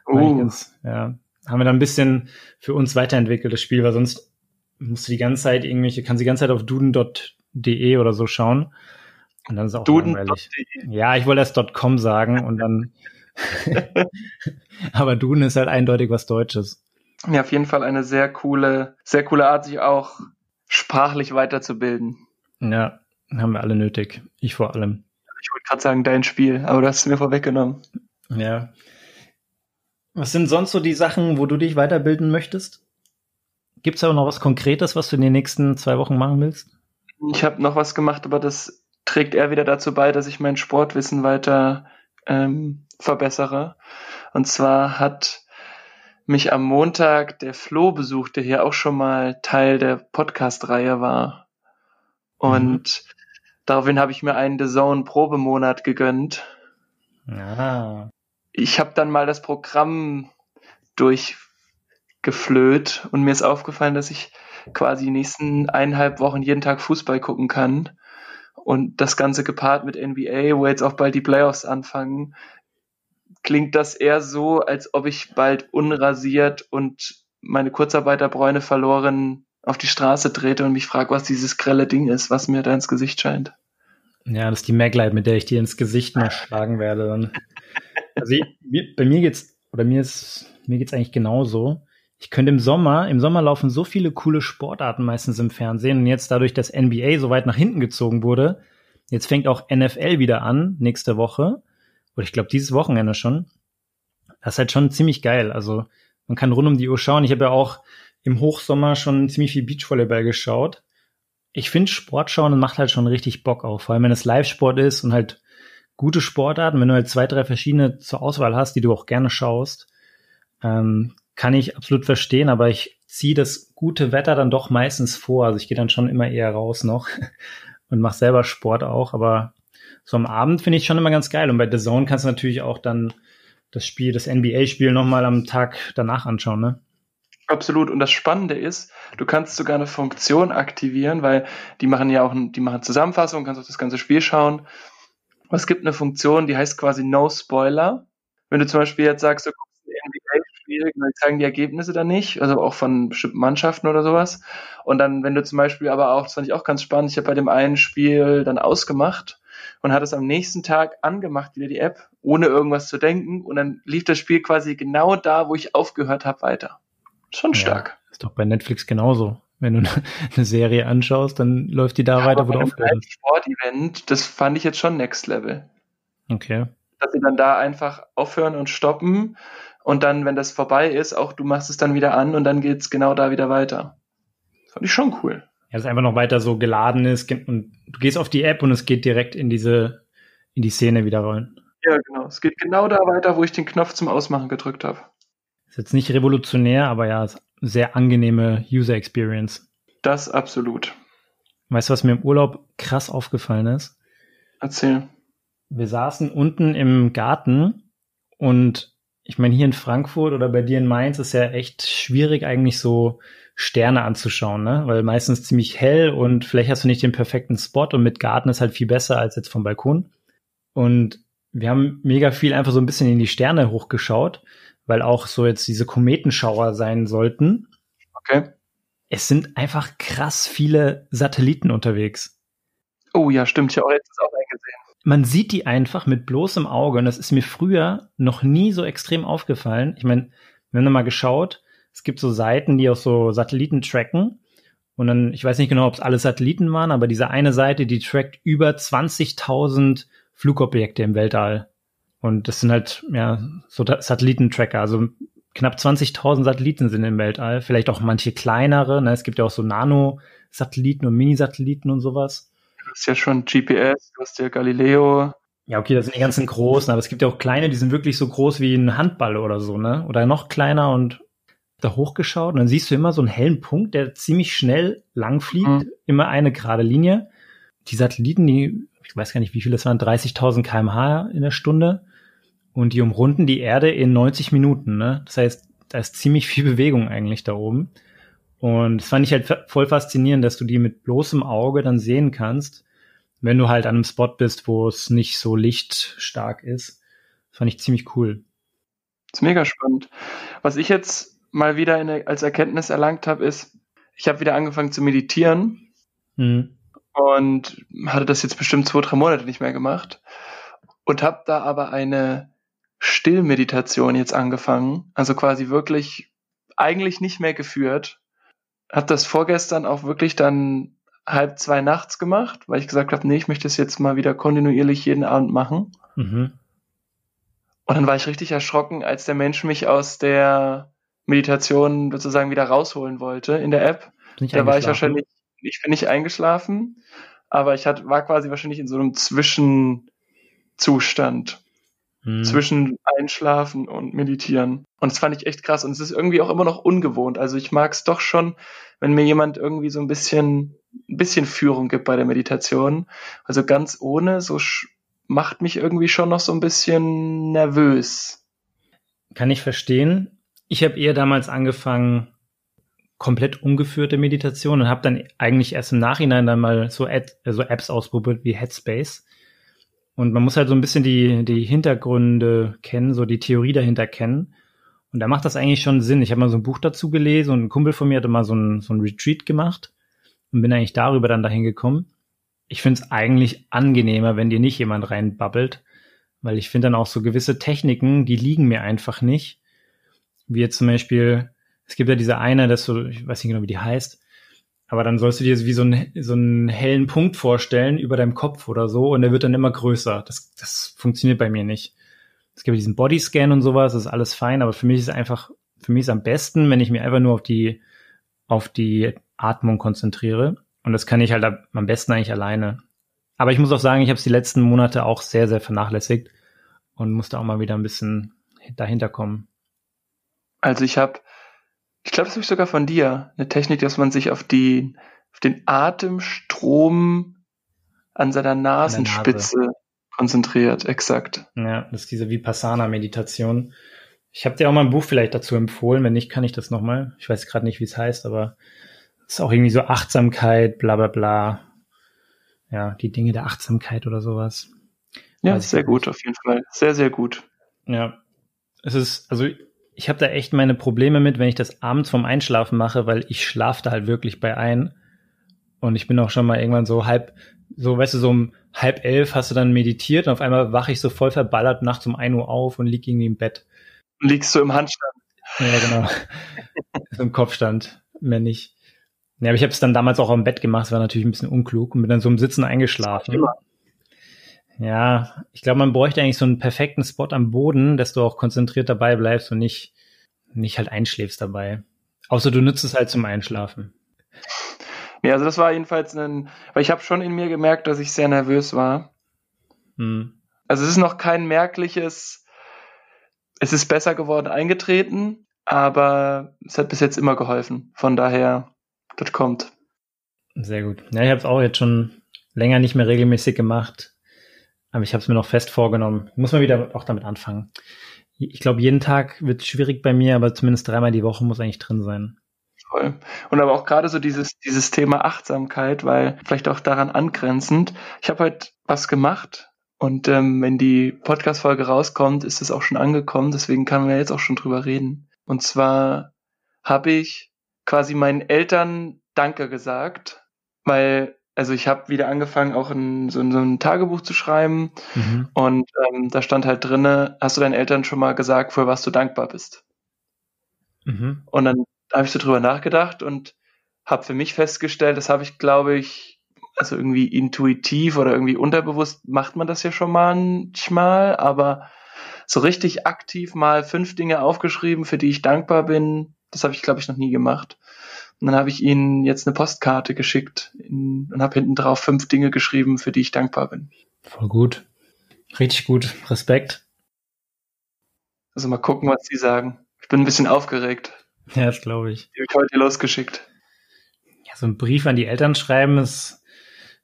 Uh. Ganz, ja, haben wir dann ein bisschen für uns weiterentwickelt, das Spiel, weil sonst musst du die ganze Zeit irgendwelche, kannst die ganze Zeit auf duden.de oder so schauen. Und dann ist auch Duden. langweilig. Ja, ich wollte erst .com sagen und dann. Aber Duden ist halt eindeutig was Deutsches. Ja, auf jeden Fall eine sehr coole, sehr coole Art, sich auch sprachlich weiterzubilden. Ja, haben wir alle nötig. Ich vor allem. Ich wollte gerade sagen, dein Spiel, aber du hast es mir vorweggenommen. Ja. Was sind sonst so die Sachen, wo du dich weiterbilden möchtest? Gibt es aber noch was Konkretes, was du in den nächsten zwei Wochen machen willst? Ich habe noch was gemacht, aber das trägt er wieder dazu bei, dass ich mein Sportwissen weiter ähm, verbessere. Und zwar hat mich am Montag der Flo besucht, der hier auch schon mal Teil der Podcast-Reihe war. Und mhm. daraufhin habe ich mir einen The Zone Probemonat gegönnt. Ja. Ich habe dann mal das Programm durchgeflöht und mir ist aufgefallen, dass ich quasi die nächsten eineinhalb Wochen jeden Tag Fußball gucken kann. Und das Ganze gepaart mit NBA, wo jetzt auch bald die Playoffs anfangen, klingt das eher so, als ob ich bald unrasiert und meine Kurzarbeiterbräune verloren auf die Straße trete und mich frage, was dieses grelle Ding ist, was mir da ins Gesicht scheint. Ja, das ist die Maglite, mit der ich dir ins Gesicht mal schlagen werde. Also ich, bei mir geht's, oder mir ist, mir geht's eigentlich genauso ich könnte im Sommer, im Sommer laufen so viele coole Sportarten meistens im Fernsehen und jetzt dadurch, dass NBA so weit nach hinten gezogen wurde, jetzt fängt auch NFL wieder an, nächste Woche, oder ich glaube dieses Wochenende schon. Das ist halt schon ziemlich geil. Also man kann rund um die Uhr schauen. Ich habe ja auch im Hochsommer schon ziemlich viel Beachvolleyball geschaut. Ich finde Sport schauen macht halt schon richtig Bock auf, vor allem wenn es Live-Sport ist und halt gute Sportarten, wenn du halt zwei, drei verschiedene zur Auswahl hast, die du auch gerne schaust, ähm, kann ich absolut verstehen, aber ich ziehe das gute Wetter dann doch meistens vor. Also ich gehe dann schon immer eher raus noch und mache selber Sport auch, aber so am Abend finde ich schon immer ganz geil. Und bei The Zone kannst du natürlich auch dann das Spiel, das NBA-Spiel nochmal am Tag danach anschauen, ne? Absolut. Und das Spannende ist, du kannst sogar eine Funktion aktivieren, weil die machen ja auch, die machen Zusammenfassung, kannst auch das ganze Spiel schauen. Es gibt eine Funktion, die heißt quasi No Spoiler. Wenn du zum Beispiel jetzt sagst, du ein NBA-Spiel, dann zeigen die Ergebnisse dann nicht, also auch von bestimmten Mannschaften oder sowas. Und dann, wenn du zum Beispiel aber auch, das fand ich auch ganz spannend, ich habe bei dem einen Spiel dann ausgemacht und hat es am nächsten Tag angemacht, wieder die App, ohne irgendwas zu denken. Und dann lief das Spiel quasi genau da, wo ich aufgehört habe, weiter. Schon stark. Ja, ist doch bei Netflix genauso. Wenn du eine Serie anschaust, dann läuft die da ja, weiter, wo du aufgehört hast. Sportevent, das fand ich jetzt schon Next Level. Okay. Dass sie dann da einfach aufhören und stoppen und dann, wenn das vorbei ist, auch du machst es dann wieder an und dann geht's genau da wieder weiter. Fand ich schon cool. Ja, dass einfach noch weiter so geladen ist und du gehst auf die App und es geht direkt in diese, in die Szene wieder rein. Ja, genau. Es geht genau da weiter, wo ich den Knopf zum Ausmachen gedrückt habe. Ist jetzt nicht revolutionär, aber ja, sehr angenehme User Experience. Das absolut. Weißt du, was mir im Urlaub krass aufgefallen ist? Erzähl. Wir saßen unten im Garten und ich meine, hier in Frankfurt oder bei dir in Mainz ist ja echt schwierig, eigentlich so Sterne anzuschauen, ne? Weil meistens ziemlich hell und vielleicht hast du nicht den perfekten Spot und mit Garten ist halt viel besser als jetzt vom Balkon. Und wir haben mega viel einfach so ein bisschen in die Sterne hochgeschaut weil auch so jetzt diese Kometenschauer sein sollten. Okay. Es sind einfach krass viele Satelliten unterwegs. Oh ja, stimmt. Habe auch eingesehen. Man sieht die einfach mit bloßem Auge und das ist mir früher noch nie so extrem aufgefallen. Ich meine, wir haben mal geschaut, es gibt so Seiten, die auch so Satelliten tracken. Und dann, ich weiß nicht genau, ob es alle Satelliten waren, aber diese eine Seite, die trackt über 20.000 Flugobjekte im Weltall. Und das sind halt, ja, so Satellitentracker. Also knapp 20.000 Satelliten sind im Weltall. Vielleicht auch manche kleinere. Ne? Es gibt ja auch so Nano-Satelliten und Mini-Satelliten und sowas. Du hast ja schon GPS, du hast ja Galileo. Ja, okay, das sind die ganzen großen, aber es gibt ja auch kleine, die sind wirklich so groß wie ein Handball oder so, ne? Oder noch kleiner und da hochgeschaut und dann siehst du immer so einen hellen Punkt, der ziemlich schnell lang fliegt, mhm. immer eine gerade Linie. Die Satelliten, die, ich weiß gar nicht, wie viele es waren, 30.000 kmh in der Stunde. Und die umrunden die Erde in 90 Minuten. Ne? Das heißt, da ist ziemlich viel Bewegung eigentlich da oben. Und das fand ich halt voll faszinierend, dass du die mit bloßem Auge dann sehen kannst, wenn du halt an einem Spot bist, wo es nicht so lichtstark ist. Das fand ich ziemlich cool. Das ist mega spannend. Was ich jetzt mal wieder eine, als Erkenntnis erlangt habe, ist, ich habe wieder angefangen zu meditieren mhm. und hatte das jetzt bestimmt zwei, drei Monate nicht mehr gemacht und habe da aber eine Stillmeditation jetzt angefangen. Also quasi wirklich eigentlich nicht mehr geführt. Hab das vorgestern auch wirklich dann halb zwei nachts gemacht, weil ich gesagt habe, nee, ich möchte es jetzt mal wieder kontinuierlich jeden Abend machen. Mhm. Und dann war ich richtig erschrocken, als der Mensch mich aus der Meditation sozusagen wieder rausholen wollte in der App. Da war ich wahrscheinlich, ich bin nicht eingeschlafen, aber ich hat, war quasi wahrscheinlich in so einem Zwischenzustand hm. zwischen Einschlafen und Meditieren. Und das fand ich echt krass. Und es ist irgendwie auch immer noch ungewohnt. Also ich mag es doch schon, wenn mir jemand irgendwie so ein bisschen, ein bisschen Führung gibt bei der Meditation. Also ganz ohne, so macht mich irgendwie schon noch so ein bisschen nervös. Kann ich verstehen. Ich habe eher damals angefangen, komplett ungeführte Meditation und habe dann eigentlich erst im Nachhinein dann mal so, Ad, so Apps ausprobiert wie Headspace. Und man muss halt so ein bisschen die, die Hintergründe kennen, so die Theorie dahinter kennen. Und da macht das eigentlich schon Sinn. Ich habe mal so ein Buch dazu gelesen und ein Kumpel von mir hatte mal so ein, so ein Retreat gemacht und bin eigentlich darüber dann dahin gekommen. Ich finde es eigentlich angenehmer, wenn dir nicht jemand reinbabbelt, weil ich finde dann auch so gewisse Techniken, die liegen mir einfach nicht. Wie jetzt zum Beispiel, es gibt ja diese eine, das so, ich weiß nicht genau, wie die heißt, aber dann sollst du dir wie so einen, so einen hellen Punkt vorstellen über deinem Kopf oder so und der wird dann immer größer. Das, das funktioniert bei mir nicht. Es gibt diesen Bodyscan und sowas, das ist alles fein, aber für mich ist einfach, für mich ist am besten, wenn ich mir einfach nur auf die, auf die Atmung konzentriere. Und das kann ich halt am besten eigentlich alleine. Aber ich muss auch sagen, ich habe es die letzten Monate auch sehr, sehr vernachlässigt und musste auch mal wieder ein bisschen dahinter kommen. Also ich habe ich glaube, das habe ich sogar von dir. Eine Technik, dass man sich auf, die, auf den Atemstrom an seiner Nasenspitze Nase. konzentriert, exakt. Ja, das ist diese Vipassana-Meditation. Ich habe dir auch mal ein Buch vielleicht dazu empfohlen. Wenn nicht, kann ich das nochmal. Ich weiß gerade nicht, wie es heißt, aber es ist auch irgendwie so Achtsamkeit, bla bla bla. Ja, die Dinge der Achtsamkeit oder sowas. Ja, sehr gut, auf jeden Fall. Sehr, sehr gut. Ja. Es ist, also ich habe da echt meine Probleme mit, wenn ich das abends vorm Einschlafen mache, weil ich schlafe da halt wirklich bei ein. Und ich bin auch schon mal irgendwann so halb, so, weißt du, so um halb elf hast du dann meditiert und auf einmal wache ich so voll verballert nachts um ein Uhr auf und lieg irgendwie im Bett. Liegst du im Handstand? Ja, genau. so im Kopfstand, mehr nicht. Ja, aber ich habe es dann damals auch am Bett gemacht, das war natürlich ein bisschen unklug und bin dann so im Sitzen eingeschlafen. Ja, ich glaube, man bräuchte eigentlich so einen perfekten Spot am Boden, dass du auch konzentriert dabei bleibst und nicht, nicht halt einschläfst dabei. Außer du nützt es halt zum Einschlafen. Ja, also das war jedenfalls ein, weil ich habe schon in mir gemerkt, dass ich sehr nervös war. Hm. Also es ist noch kein merkliches, es ist besser geworden eingetreten, aber es hat bis jetzt immer geholfen. Von daher, das kommt. Sehr gut. Ja, ich habe es auch jetzt schon länger nicht mehr regelmäßig gemacht, aber ich habe es mir noch fest vorgenommen. Muss man wieder auch damit anfangen. Ich glaube, jeden Tag wird schwierig bei mir, aber zumindest dreimal die Woche muss eigentlich drin sein. Voll. Und aber auch gerade so dieses, dieses Thema Achtsamkeit, weil vielleicht auch daran angrenzend, ich habe heute was gemacht und ähm, wenn die Podcast-Folge rauskommt, ist es auch schon angekommen, deswegen kann man ja jetzt auch schon drüber reden. Und zwar habe ich quasi meinen Eltern Danke gesagt, weil also ich habe wieder angefangen, auch in so, in so, ein Tagebuch zu schreiben. Mhm. Und ähm, da stand halt drinne, hast du deinen Eltern schon mal gesagt, für was du dankbar bist? Mhm. Und dann habe ich so drüber nachgedacht und habe für mich festgestellt, das habe ich, glaube ich, also irgendwie intuitiv oder irgendwie unterbewusst macht man das ja schon manchmal, aber so richtig aktiv mal fünf Dinge aufgeschrieben, für die ich dankbar bin, das habe ich, glaube ich, noch nie gemacht. Und dann habe ich ihnen jetzt eine Postkarte geschickt in, und habe hinten drauf fünf Dinge geschrieben, für die ich dankbar bin. Voll gut. Richtig gut. Respekt. Also mal gucken, was sie sagen. Ich bin ein bisschen aufgeregt. Ja, das glaube ich. Die habe ich heute losgeschickt. Ja, so ein Brief an die Eltern schreiben ist,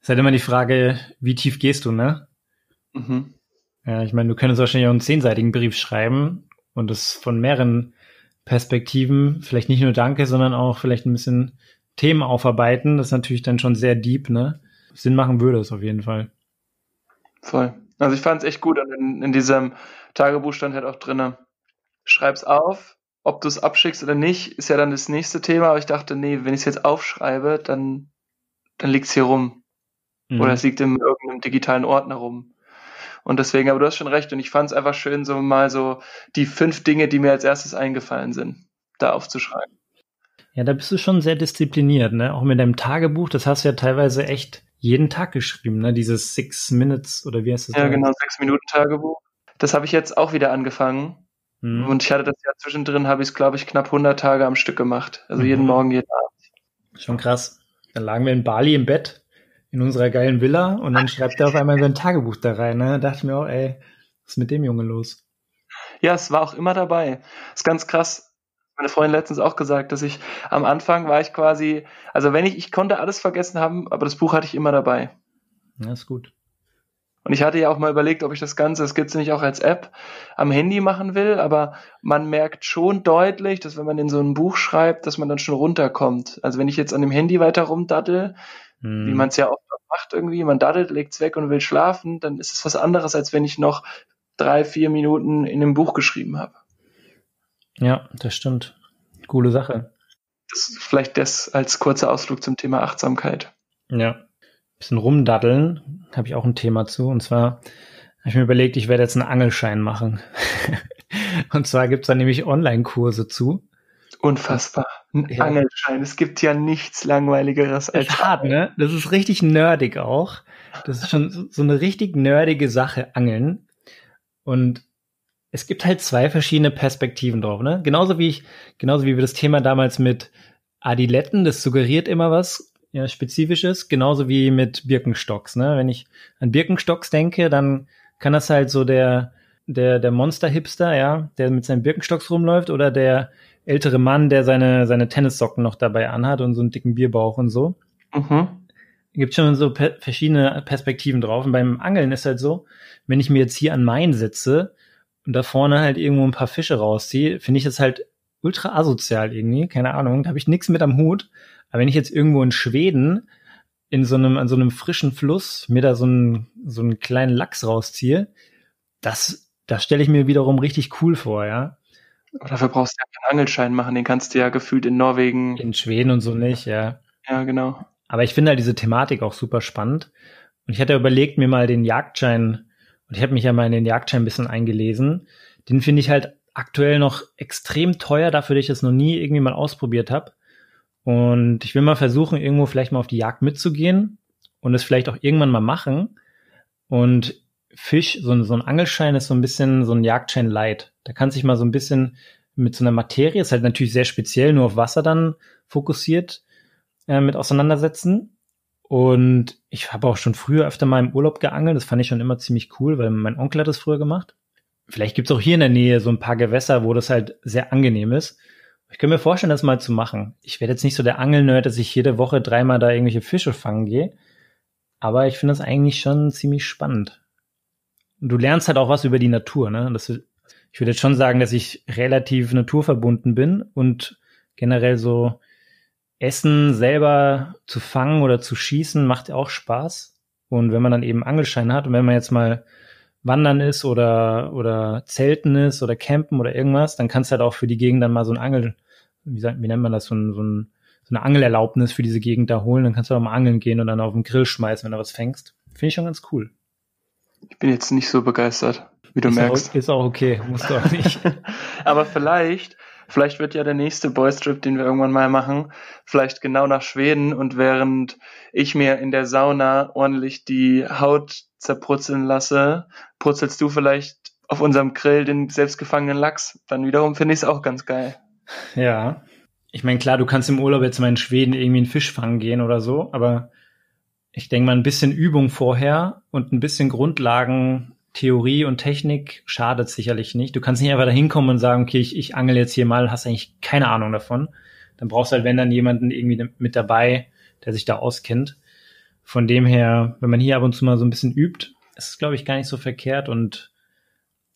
ist halt immer die Frage, wie tief gehst du, ne? Mhm. Ja, ich meine, du könntest wahrscheinlich auch einen zehnseitigen Brief schreiben und es von mehreren Perspektiven, vielleicht nicht nur Danke, sondern auch vielleicht ein bisschen Themen aufarbeiten. Das ist natürlich dann schon sehr deep, ne? Sinn machen würde es auf jeden Fall. Voll. Also ich fand es echt gut und in, in diesem Tagebuch stand halt auch drinne, schreib's auf, ob du es abschickst oder nicht, ist ja dann das nächste Thema. Aber ich dachte, nee, wenn ich es jetzt aufschreibe, dann, dann liegt es hier rum. Mhm. Oder es liegt in irgendeinem digitalen Ordner rum. Und deswegen, aber du hast schon recht. Und ich fand es einfach schön, so mal so die fünf Dinge, die mir als erstes eingefallen sind, da aufzuschreiben. Ja, da bist du schon sehr diszipliniert, ne? Auch mit deinem Tagebuch, das hast du ja teilweise echt jeden Tag geschrieben, ne? Dieses Six Minutes oder wie heißt das? Ja, da? genau, sechs Minuten Tagebuch. Das habe ich jetzt auch wieder angefangen. Mhm. Und ich hatte das ja zwischendrin, habe ich es, glaube ich, knapp 100 Tage am Stück gemacht. Also mhm. jeden Morgen, jeden Abend. Schon krass. Dann lagen wir in Bali im Bett, in unserer geilen Villa, und dann schreibt er auf einmal sein Tagebuch da rein. Ne? Da dachte ich mir auch, ey, was ist mit dem Junge los? Ja, es war auch immer dabei. ist ganz krass. Meine Freundin letztens auch gesagt, dass ich am Anfang war ich quasi, also wenn ich, ich konnte alles vergessen haben, aber das Buch hatte ich immer dabei. Ja, ist gut. Und ich hatte ja auch mal überlegt, ob ich das Ganze, das gibt es nicht auch als App, am Handy machen will, aber man merkt schon deutlich, dass wenn man in so ein Buch schreibt, dass man dann schon runterkommt. Also wenn ich jetzt an dem Handy weiter rumdaddel, hm. wie man es ja oft macht irgendwie, man daddelt, legt es weg und will schlafen, dann ist es was anderes, als wenn ich noch drei, vier Minuten in einem Buch geschrieben habe. Ja, das stimmt. Coole Sache. Das ist vielleicht das als kurzer Ausflug zum Thema Achtsamkeit. Ja bisschen rumdaddeln, habe ich auch ein Thema zu. Und zwar habe ich mir überlegt, ich werde jetzt einen Angelschein machen. und zwar gibt's da nämlich Online-Kurse zu. Unfassbar. Ein ja. Angelschein. Es gibt ja nichts langweiligeres als. Das ist hart, ne? Das ist richtig nerdig auch. Das ist schon so eine richtig nerdige Sache, Angeln. Und es gibt halt zwei verschiedene Perspektiven drauf, ne? Genauso wie ich, genauso wie wir das Thema damals mit Adiletten, das suggeriert immer was ja, Spezifisches, genauso wie mit Birkenstocks. Ne? Wenn ich an Birkenstocks denke, dann kann das halt so der, der, der Monster-Hipster, ja, der mit seinen Birkenstocks rumläuft oder der ältere Mann, der seine, seine Tennissocken noch dabei anhat und so einen dicken Bierbauch und so. Mhm. Gibt schon so per verschiedene Perspektiven drauf. Und beim Angeln ist halt so, wenn ich mir jetzt hier an Main setze, und da vorne halt irgendwo ein paar Fische rausziehe, finde ich das halt ultra asozial irgendwie. Keine Ahnung, da habe ich nichts mit am Hut. Aber wenn ich jetzt irgendwo in Schweden in so einem, an so einem frischen Fluss mir da so einen, so einen kleinen Lachs rausziehe, das, das stelle ich mir wiederum richtig cool vor, ja. Aber dafür brauchst du ja keinen Angelschein machen, den kannst du ja gefühlt in Norwegen. In Schweden und so nicht, ja. Ja, genau. Aber ich finde halt diese Thematik auch super spannend. Und ich hatte überlegt, mir mal den Jagdschein, und ich habe mich ja mal in den Jagdschein ein bisschen eingelesen. Den finde ich halt aktuell noch extrem teuer, dafür, dass ich das noch nie irgendwie mal ausprobiert habe. Und ich will mal versuchen, irgendwo vielleicht mal auf die Jagd mitzugehen und es vielleicht auch irgendwann mal machen. Und Fisch, so ein, so ein Angelschein ist so ein bisschen so ein Jagdschein light. Da kann sich mal so ein bisschen mit so einer Materie, ist halt natürlich sehr speziell, nur auf Wasser dann fokussiert, äh, mit auseinandersetzen. Und ich habe auch schon früher öfter mal im Urlaub geangelt. Das fand ich schon immer ziemlich cool, weil mein Onkel hat das früher gemacht. Vielleicht gibt's auch hier in der Nähe so ein paar Gewässer, wo das halt sehr angenehm ist. Ich könnte mir vorstellen, das mal zu machen. Ich werde jetzt nicht so der Angelnerd, dass ich jede Woche dreimal da irgendwelche Fische fangen gehe. Aber ich finde das eigentlich schon ziemlich spannend. Und du lernst halt auch was über die Natur, ne? Das, ich würde jetzt schon sagen, dass ich relativ naturverbunden bin und generell so Essen selber zu fangen oder zu schießen macht auch Spaß. Und wenn man dann eben Angelschein hat und wenn man jetzt mal wandern ist oder, oder zelten ist oder campen oder irgendwas, dann kannst du halt auch für die Gegend dann mal so ein Angel, wie, sagt, wie nennt man das, so, ein, so, ein, so eine Angelerlaubnis für diese Gegend da holen. Dann kannst du auch mal angeln gehen und dann auf den Grill schmeißen, wenn du was fängst. Finde ich schon ganz cool. Ich bin jetzt nicht so begeistert, wie du ist merkst. Auch, ist auch okay, musst du auch nicht. Aber vielleicht, vielleicht wird ja der nächste Boys Trip, den wir irgendwann mal machen, vielleicht genau nach Schweden und während ich mir in der Sauna ordentlich die Haut zerbrutzeln lasse, brutzelst du vielleicht auf unserem Grill den selbstgefangenen Lachs. Dann wiederum finde ich es auch ganz geil. Ja. Ich meine, klar, du kannst im Urlaub jetzt mal in Schweden irgendwie einen Fisch fangen gehen oder so, aber ich denke mal, ein bisschen Übung vorher und ein bisschen Grundlagen, Theorie und Technik schadet sicherlich nicht. Du kannst nicht einfach da hinkommen und sagen, okay, ich, ich angel jetzt hier mal, hast eigentlich keine Ahnung davon. Dann brauchst du halt, wenn dann jemanden irgendwie mit dabei, der sich da auskennt. Von dem her, wenn man hier ab und zu mal so ein bisschen übt, ist es, glaube ich, gar nicht so verkehrt und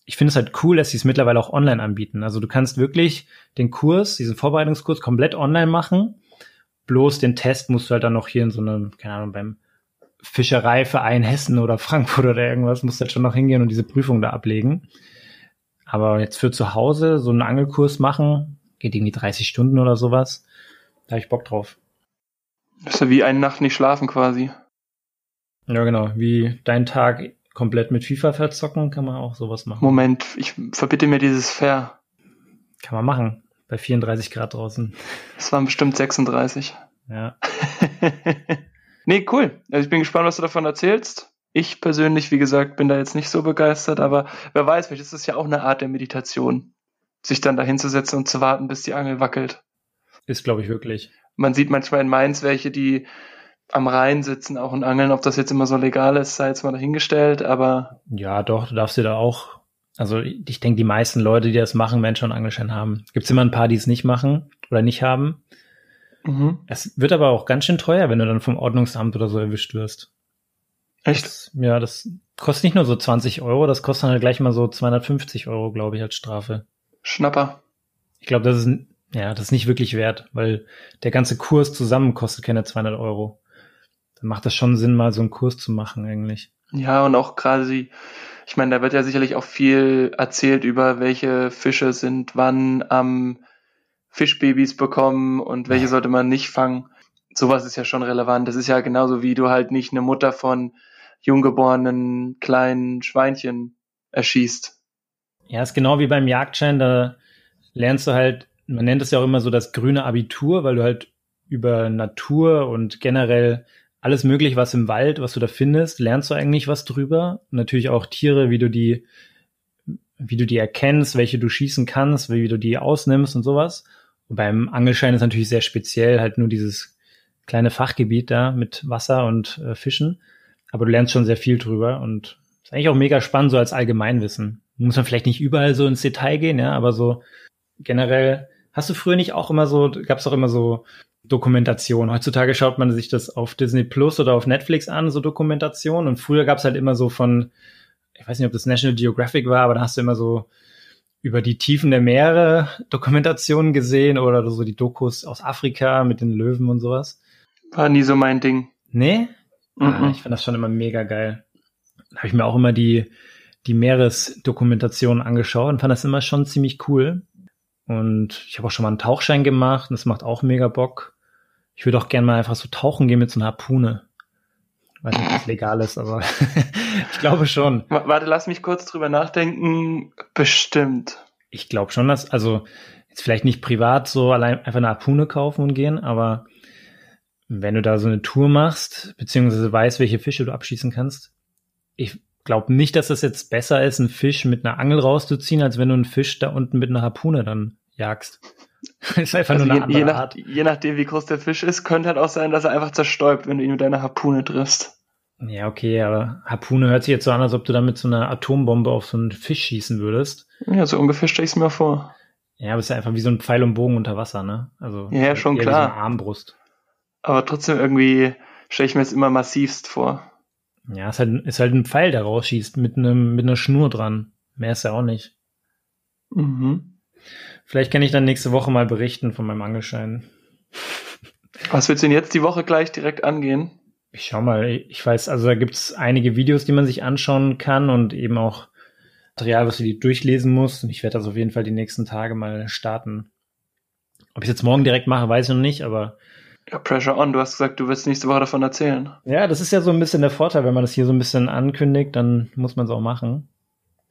ich finde es halt cool, dass sie es mittlerweile auch online anbieten. Also du kannst wirklich den Kurs, diesen Vorbereitungskurs komplett online machen. Bloß den Test musst du halt dann noch hier in so einem, keine Ahnung, beim Fischereiverein Hessen oder Frankfurt oder irgendwas, musst halt schon noch hingehen und diese Prüfung da ablegen. Aber jetzt für zu Hause so einen Angelkurs machen, geht irgendwie 30 Stunden oder sowas. Da habe ich Bock drauf. Das ist ja wie eine Nacht nicht schlafen quasi. Ja, genau. Wie dein Tag komplett mit FIFA verzocken, kann man auch sowas machen. Moment, ich verbitte mir dieses Fair. Kann man machen. Bei 34 Grad draußen. Es waren bestimmt 36. Ja. Nee, cool. Also ich bin gespannt, was du davon erzählst. Ich persönlich, wie gesagt, bin da jetzt nicht so begeistert, aber wer weiß, vielleicht ist es ja auch eine Art der Meditation, sich dann da hinzusetzen und zu warten, bis die Angel wackelt. Ist, glaube ich, wirklich. Man sieht manchmal in Mainz welche, die am Rhein sitzen, auch und angeln. Ob das jetzt immer so legal ist, sei jetzt mal dahingestellt, aber. Ja, doch, du darfst dir da auch. Also ich denke, die meisten Leute, die das machen, werden schon einen Angelschein haben. Gibt es immer ein paar, die es nicht machen oder nicht haben. Mhm. Es wird aber auch ganz schön teuer, wenn du dann vom Ordnungsamt oder so erwischt wirst. Echt? Das, ja, das kostet nicht nur so 20 Euro, das kostet dann halt gleich mal so 250 Euro, glaube ich, als Strafe. Schnapper. Ich glaube, das ist, ja, das ist nicht wirklich wert, weil der ganze Kurs zusammen kostet keine 200 Euro. Dann macht das schon Sinn, mal so einen Kurs zu machen, eigentlich. Ja, und auch gerade, ich meine, da wird ja sicherlich auch viel erzählt über welche Fische sind wann am Fischbabys bekommen und welche sollte man nicht fangen. Sowas ist ja schon relevant. Das ist ja genauso wie du halt nicht eine Mutter von junggeborenen kleinen Schweinchen erschießt. Ja, ist genau wie beim Jagdschein, da lernst du halt, man nennt es ja auch immer so das grüne Abitur, weil du halt über Natur und generell alles mögliche, was im Wald, was du da findest, lernst du eigentlich was drüber. natürlich auch Tiere, wie du die, wie du die erkennst, welche du schießen kannst, wie du die ausnimmst und sowas. Und beim Angelschein ist natürlich sehr speziell, halt nur dieses kleine Fachgebiet da mit Wasser und äh, Fischen. Aber du lernst schon sehr viel drüber und ist eigentlich auch mega spannend, so als Allgemeinwissen. Muss man vielleicht nicht überall so ins Detail gehen, ja, aber so generell, hast du früher nicht auch immer so, gab es auch immer so Dokumentation. Heutzutage schaut man sich das auf Disney Plus oder auf Netflix an, so Dokumentation. Und früher gab es halt immer so von ich weiß nicht, ob das National Geographic war, aber da hast du immer so über die Tiefen der Meere Dokumentationen gesehen oder so die Dokus aus Afrika mit den Löwen und sowas. War nie so mein Ding. Nee? Mm -mm. Ah, ich fand das schon immer mega geil. Da habe ich mir auch immer die, die Meeresdokumentation angeschaut und fand das immer schon ziemlich cool. Und ich habe auch schon mal einen Tauchschein gemacht und das macht auch mega Bock. Ich würde auch gerne mal einfach so tauchen gehen mit so einer Harpune. Weiß nicht, ob das legal ist, aber ich glaube schon. Warte, lass mich kurz drüber nachdenken. Bestimmt. Ich glaube schon, dass, also jetzt vielleicht nicht privat so allein einfach eine Harpune kaufen und gehen, aber wenn du da so eine Tour machst, beziehungsweise weißt, welche Fische du abschießen kannst, ich glaube nicht, dass es jetzt besser ist, einen Fisch mit einer Angel rauszuziehen, als wenn du einen Fisch da unten mit einer Harpune dann jagst. ist einfach also nur eine je, je, nach, Art. je nachdem, wie groß der Fisch ist, könnte halt auch sein, dass er einfach zerstäubt, wenn du ihn mit deiner Harpune triffst. Ja, okay, aber Harpune hört sich jetzt so an, als ob du damit so eine Atombombe auf so einen Fisch schießen würdest. Ja, so ungefähr stelle ich es mir vor. Ja, aber es ist ja einfach wie so ein Pfeil und Bogen unter Wasser, ne? Also ja, ja schon klar. Wie so eine Armbrust. Aber trotzdem irgendwie stelle ich mir es immer massivst vor. Ja, es ist halt, ist halt ein Pfeil, der rausschießt mit einem mit einer Schnur dran. Mehr ist ja auch nicht. Mhm. Vielleicht kann ich dann nächste Woche mal berichten von meinem Angelschein. Was willst du denn jetzt die Woche gleich direkt angehen? Ich schau mal, ich weiß, also da gibt's einige Videos, die man sich anschauen kann und eben auch Material, was du die durchlesen musst. Und ich werde das auf jeden Fall die nächsten Tage mal starten. Ob ich jetzt morgen direkt mache, weiß ich noch nicht, aber. Ja, Pressure on. Du hast gesagt, du willst nächste Woche davon erzählen. Ja, das ist ja so ein bisschen der Vorteil, wenn man das hier so ein bisschen ankündigt, dann muss man es auch machen.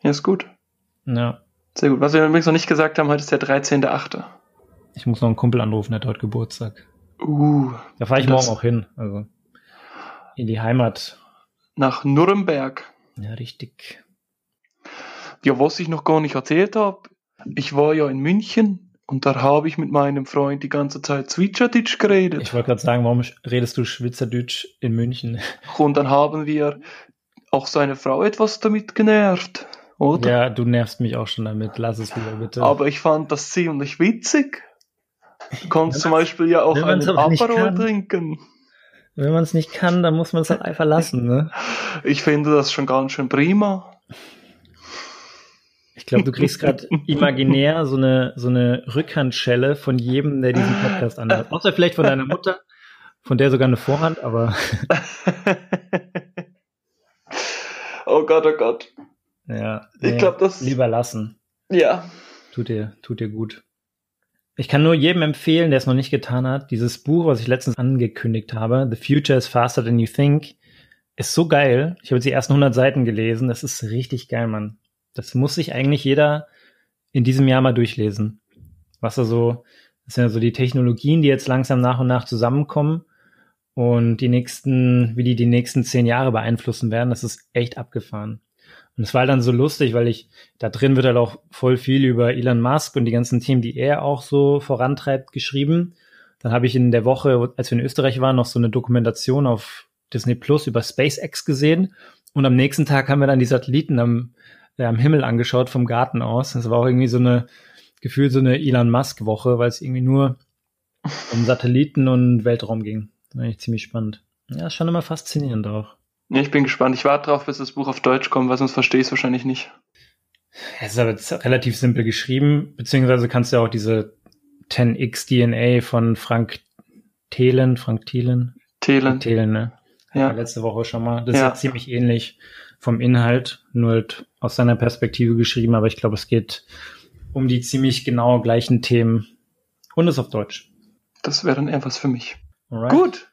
Ja, ist gut. Ja. Sehr gut. Was wir übrigens noch nicht gesagt haben, heute ist der 13.8. Ich muss noch einen Kumpel anrufen, der hat heute Geburtstag. Uh. Da fahre ich morgen auch hin. Also in die Heimat. Nach Nürnberg. Ja, richtig. Ja, was ich noch gar nicht erzählt habe, ich war ja in München und da habe ich mit meinem Freund die ganze Zeit Schweizerdeutsch geredet. Ich wollte gerade sagen, warum redest du Schweizerdeutsch in München? Und dann haben wir auch seine Frau etwas damit genervt, oder? Ja, du nervst mich auch schon damit. Lass es lieber bitte. Aber ich fand das ziemlich witzig. Du kannst zum Beispiel ja auch einen Aperol trinken. Wenn man es nicht kann, dann muss man es halt einfach lassen, ne? Ich finde das schon ganz schön prima. Ich glaube, du kriegst gerade imaginär so eine, so eine Rückhandschelle von jedem, der diesen Podcast anhört. Außer vielleicht von deiner Mutter, von der sogar eine Vorhand, aber. oh Gott, oh Gott. Ja. Ich glaube, das. Lieber lassen. Ja. Tut dir, tut dir gut. Ich kann nur jedem empfehlen, der es noch nicht getan hat, dieses Buch, was ich letztens angekündigt habe, The Future is Faster Than You Think, ist so geil. Ich habe jetzt die ersten 100 Seiten gelesen. Das ist richtig geil, Mann. Das muss sich eigentlich jeder in diesem Jahr mal durchlesen. Was da so, das sind ja so die Technologien, die jetzt langsam nach und nach zusammenkommen und die nächsten, wie die die nächsten zehn Jahre beeinflussen werden. Das ist echt abgefahren. Und es war dann so lustig, weil ich, da drin wird halt auch voll viel über Elon Musk und die ganzen Themen, die er auch so vorantreibt, geschrieben. Dann habe ich in der Woche, als wir in Österreich waren, noch so eine Dokumentation auf Disney Plus über SpaceX gesehen. Und am nächsten Tag haben wir dann die Satelliten am, äh, am Himmel angeschaut vom Garten aus. Das war auch irgendwie so eine, gefühlt so eine Elon Musk Woche, weil es irgendwie nur um Satelliten und Weltraum ging. Das war eigentlich ziemlich spannend. Ja, schon immer faszinierend auch. Ja, ich bin gespannt. Ich warte drauf, bis das Buch auf Deutsch kommt, weil sonst verstehe ich es wahrscheinlich nicht. Es ist aber jetzt relativ simpel geschrieben, beziehungsweise kannst du ja auch diese 10x DNA von Frank Thelen, Frank Thielen? Thelen. Thelen, ne? Ja. Letzte Woche schon mal. Das ja. ist ja ziemlich ähnlich vom Inhalt, nur halt aus seiner Perspektive geschrieben, aber ich glaube, es geht um die ziemlich genau gleichen Themen und ist auf Deutsch. Das wäre dann eher was für mich. Alright. Gut.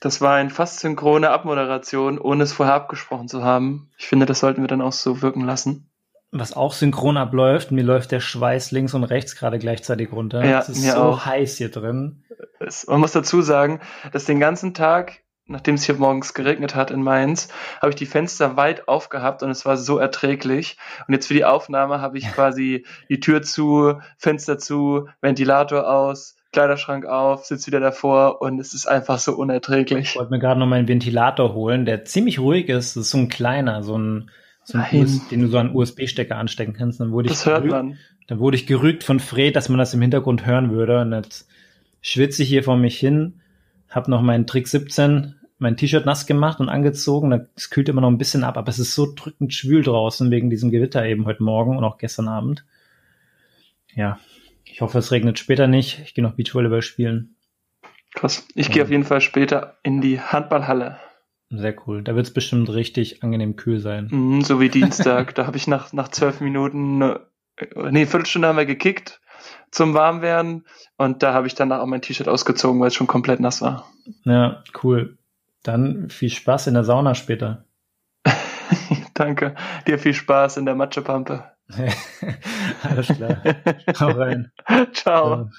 Das war eine fast synchrone Abmoderation, ohne es vorher abgesprochen zu haben. Ich finde, das sollten wir dann auch so wirken lassen. Was auch synchron abläuft, mir läuft der Schweiß links und rechts gerade gleichzeitig runter. Ja, es ist so auch. heiß hier drin. Es, man muss dazu sagen, dass den ganzen Tag, nachdem es hier morgens geregnet hat in Mainz, habe ich die Fenster weit aufgehabt und es war so erträglich. Und jetzt für die Aufnahme habe ich quasi die Tür zu, Fenster zu, Ventilator aus, Kleiderschrank auf, sitze wieder davor und es ist einfach so unerträglich. Ich wollte mir gerade noch meinen Ventilator holen, der ziemlich ruhig ist. Das ist so ein kleiner, so ein, so ein US, den du so an USB-Stecker anstecken kannst. Dann wurde das ich hört gerügt, man. Dann wurde ich gerügt von Fred, dass man das im Hintergrund hören würde. Und jetzt schwitze ich hier vor mich hin, hab noch meinen Trick 17 mein T-Shirt nass gemacht und angezogen. Es kühlt immer noch ein bisschen ab, aber es ist so drückend schwül draußen wegen diesem Gewitter eben heute Morgen und auch gestern Abend. Ja, ich hoffe, es regnet später nicht. Ich gehe noch Beachvolleyball spielen. Krass. Ich ja. gehe auf jeden Fall später in die Handballhalle. Sehr cool. Da wird es bestimmt richtig angenehm kühl sein. Mhm, so wie Dienstag. da habe ich nach, nach zwölf Minuten, äh, nee, Viertelstunde haben wir gekickt zum Warmwerden und da habe ich danach auch mein T-Shirt ausgezogen, weil es schon komplett nass war. Ja, cool. Dann viel Spaß in der Sauna später. Danke. Dir viel Spaß in der Matschepampe. Alles klar. Hau rein. Ciao.